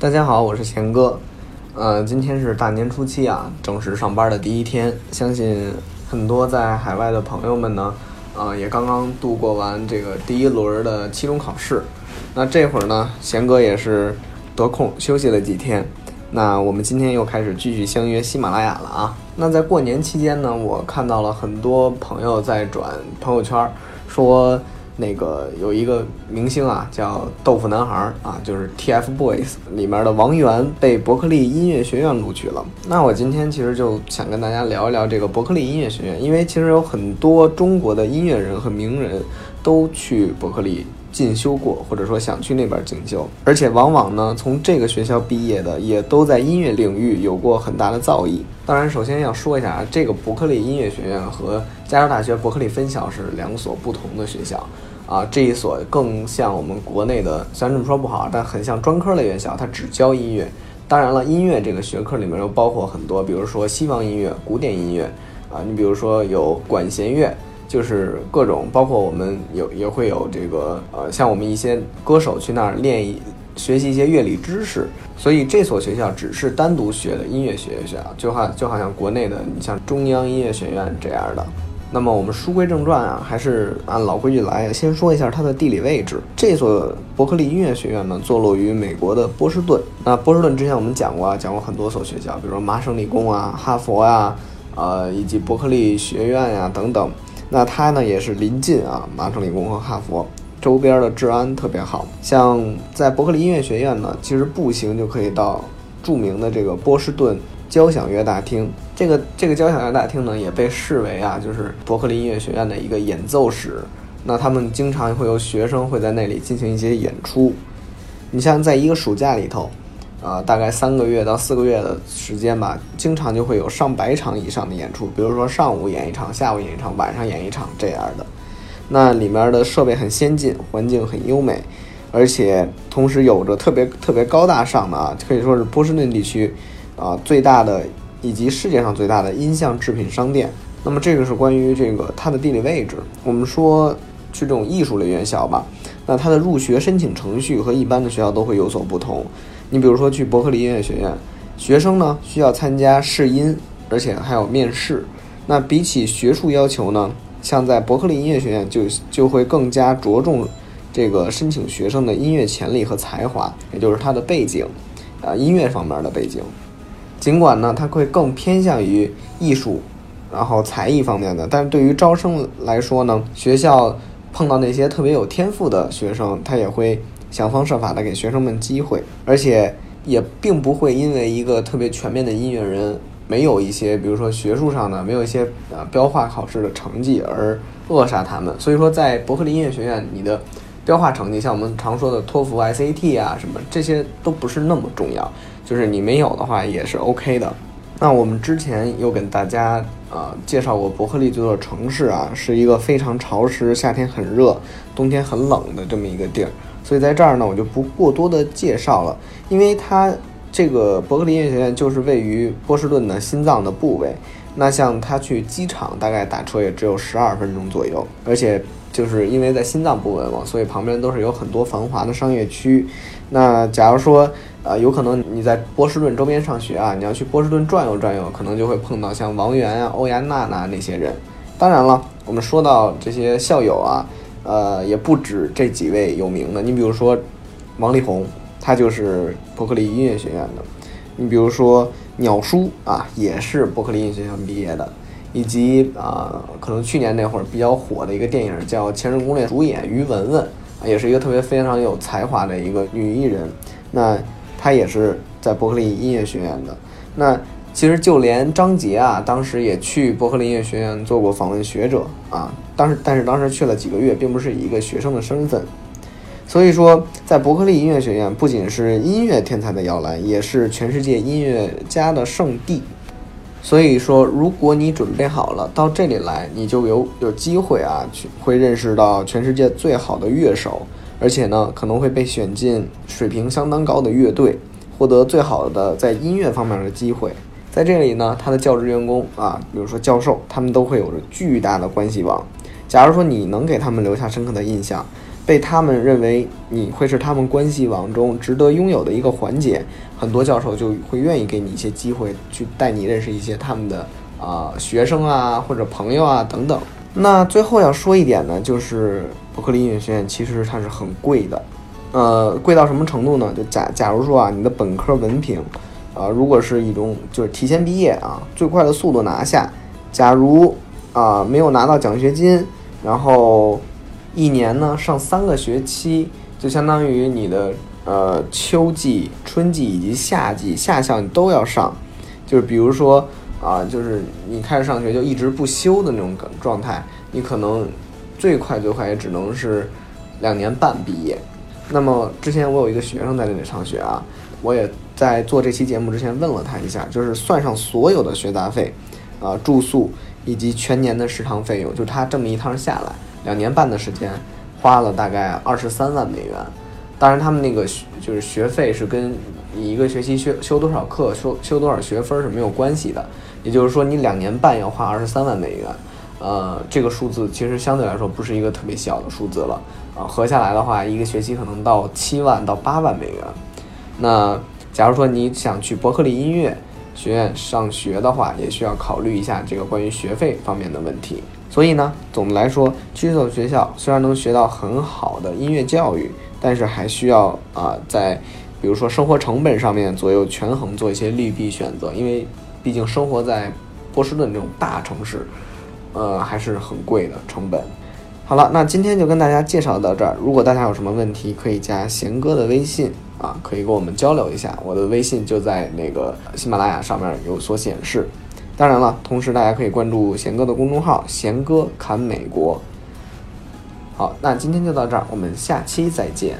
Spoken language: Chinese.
大家好，我是贤哥。呃，今天是大年初七啊，正式上班的第一天。相信很多在海外的朋友们呢，呃，也刚刚度过完这个第一轮的期中考试。那这会儿呢，贤哥也是得空休息了几天。那我们今天又开始继续相约喜马拉雅了啊。那在过年期间呢，我看到了很多朋友在转朋友圈，说。那个有一个明星啊，叫豆腐男孩儿啊，就是 TFBOYS 里面的王源被伯克利音乐学院录取了。那我今天其实就想跟大家聊一聊这个伯克利音乐学院，因为其实有很多中国的音乐人和名人都去伯克利。进修过，或者说想去那边进修，而且往往呢，从这个学校毕业的也都在音乐领域有过很大的造诣。当然，首先要说一下啊，这个伯克利音乐学院和加州大学伯克利分校是两所不同的学校啊。这一所更像我们国内的，虽然这么说不好，但很像专科类院校，它只教音乐。当然了，音乐这个学科里面又包括很多，比如说西方音乐、古典音乐啊，你比如说有管弦乐。就是各种，包括我们有也会有这个，呃，像我们一些歌手去那儿练一学习一些乐理知识，所以这所学校只是单独学的音乐学校，就好就好像国内的你像中央音乐学院这样的。那么我们书归正传啊，还是按老规矩来，先说一下它的地理位置。这所伯克利音乐学院呢，坐落于美国的波士顿。那波士顿之前我们讲过啊，讲过很多所学校，比如说麻省理工啊、哈佛呀，呃，以及伯克利学院呀等等。那它呢也是临近啊，麻省理工和哈佛周边的治安特别好。像在伯克利音乐学院呢，其实步行就可以到著名的这个波士顿交响乐大厅。这个这个交响乐大厅呢，也被视为啊，就是伯克利音乐学院的一个演奏室。那他们经常会有学生会在那里进行一些演出。你像在一个暑假里头。呃，大概三个月到四个月的时间吧，经常就会有上百场以上的演出，比如说上午演一场，下午演一场，晚上演一场这样的。那里面的设备很先进，环境很优美，而且同时有着特别特别高大上的啊，可以说是波士顿地区啊最大的以及世界上最大的音像制品商店。那么这个是关于这个它的地理位置。我们说去这种艺术类院校吧，那它的入学申请程序和一般的学校都会有所不同。你比如说去伯克利音乐学院，学生呢需要参加试音，而且还有面试。那比起学术要求呢，像在伯克利音乐学院就就会更加着重这个申请学生的音乐潜力和才华，也就是他的背景，啊，音乐方面的背景。尽管呢，他会更偏向于艺术，然后才艺方面的，但是对于招生来说呢，学校碰到那些特别有天赋的学生，他也会。想方设法的给学生们机会，而且也并不会因为一个特别全面的音乐人没有一些，比如说学术上的没有一些呃标化考试的成绩而扼杀他们。所以说，在伯克利音乐学院，你的标化成绩，像我们常说的托福、SAT 啊什么，这些都不是那么重要，就是你没有的话也是 OK 的。那我们之前有跟大家啊介绍过伯克利这座城市啊，是一个非常潮湿，夏天很热，冬天很冷的这么一个地儿。所以在这儿呢，我就不过多的介绍了，因为它这个伯克利音乐学院就是位于波士顿的心脏的部位。那像他去机场，大概打车也只有十二分钟左右，而且就是因为在心脏部位嘛，所以旁边都是有很多繁华的商业区。那假如说，呃，有可能你在波士顿周边上学啊，你要去波士顿转悠转悠，可能就会碰到像王源啊、欧阳娜娜那些人。当然了，我们说到这些校友啊。呃，也不止这几位有名的。你比如说，王力宏，他就是伯克利音乐学院的；你比如说鸟叔啊，也是伯克利音乐学院毕业的；以及啊，可能去年那会儿比较火的一个电影叫《前任攻略》，主演于文文，也是一个特别非常有才华的一个女艺人。那她也是在伯克利音乐学院的。那其实就连张杰啊，当时也去伯克利音乐学院做过访问学者啊。当时，但是当时去了几个月，并不是以一个学生的身份。所以说，在伯克利音乐学院不仅是音乐天才的摇篮，也是全世界音乐家的圣地。所以说，如果你准备好了到这里来，你就有有机会啊，去会认识到全世界最好的乐手，而且呢，可能会被选进水平相当高的乐队，获得最好的在音乐方面的机会。在这里呢，他的教职员工啊，比如说教授，他们都会有着巨大的关系网。假如说你能给他们留下深刻的印象，被他们认为你会是他们关系网中值得拥有的一个环节，很多教授就会愿意给你一些机会，去带你认识一些他们的啊、学生啊或者朋友啊等等。那最后要说一点呢，就是伯克利音乐学院其实它是很贵的，呃，贵到什么程度呢？就假假如说啊，你的本科文凭，啊、如果是一种就是提前毕业啊，最快的速度拿下，假如啊、没有拿到奖学金，然后一年呢上三个学期，就相当于你的呃秋季、春季以及夏季夏校你都要上，就是比如说啊、就是你开始上学就一直不休的那种状态，你可能最快最快也只能是两年半毕业。那么之前我有一个学生在那里上学啊，我也在做这期节目之前问了他一下，就是算上所有的学杂费，啊、住宿以及全年的食堂费用，就他这么一趟下来，两年半的时间，花了大概二十三万美元。当然，他们那个学就是学费是跟你一个学期修修多少课、修修多少学分是没有关系的。也就是说，你两年半要花二十三万美元，呃，这个数字其实相对来说不是一个特别小的数字了啊、合下来的话，一个学期可能到七万到八万美元。那假如说你想去伯克利音乐学院上学的话，也需要考虑一下这个关于学费方面的问题。所以呢，总的来说，去这所学校虽然能学到很好的音乐教育，但是还需要啊、在比如说生活成本上面左右权衡，做一些利弊选择。因为毕竟生活在波士顿这种大城市，呃，还是很贵的成本。好了，那今天就跟大家介绍到这儿。如果大家有什么问题，可以加贤哥的微信啊，可以跟我们交流一下。我的微信就在那个喜马拉雅上面有所显示。当然了，同时大家可以关注贤哥的公众号“贤哥侃美国”。好，那今天就到这儿，我们下期再见。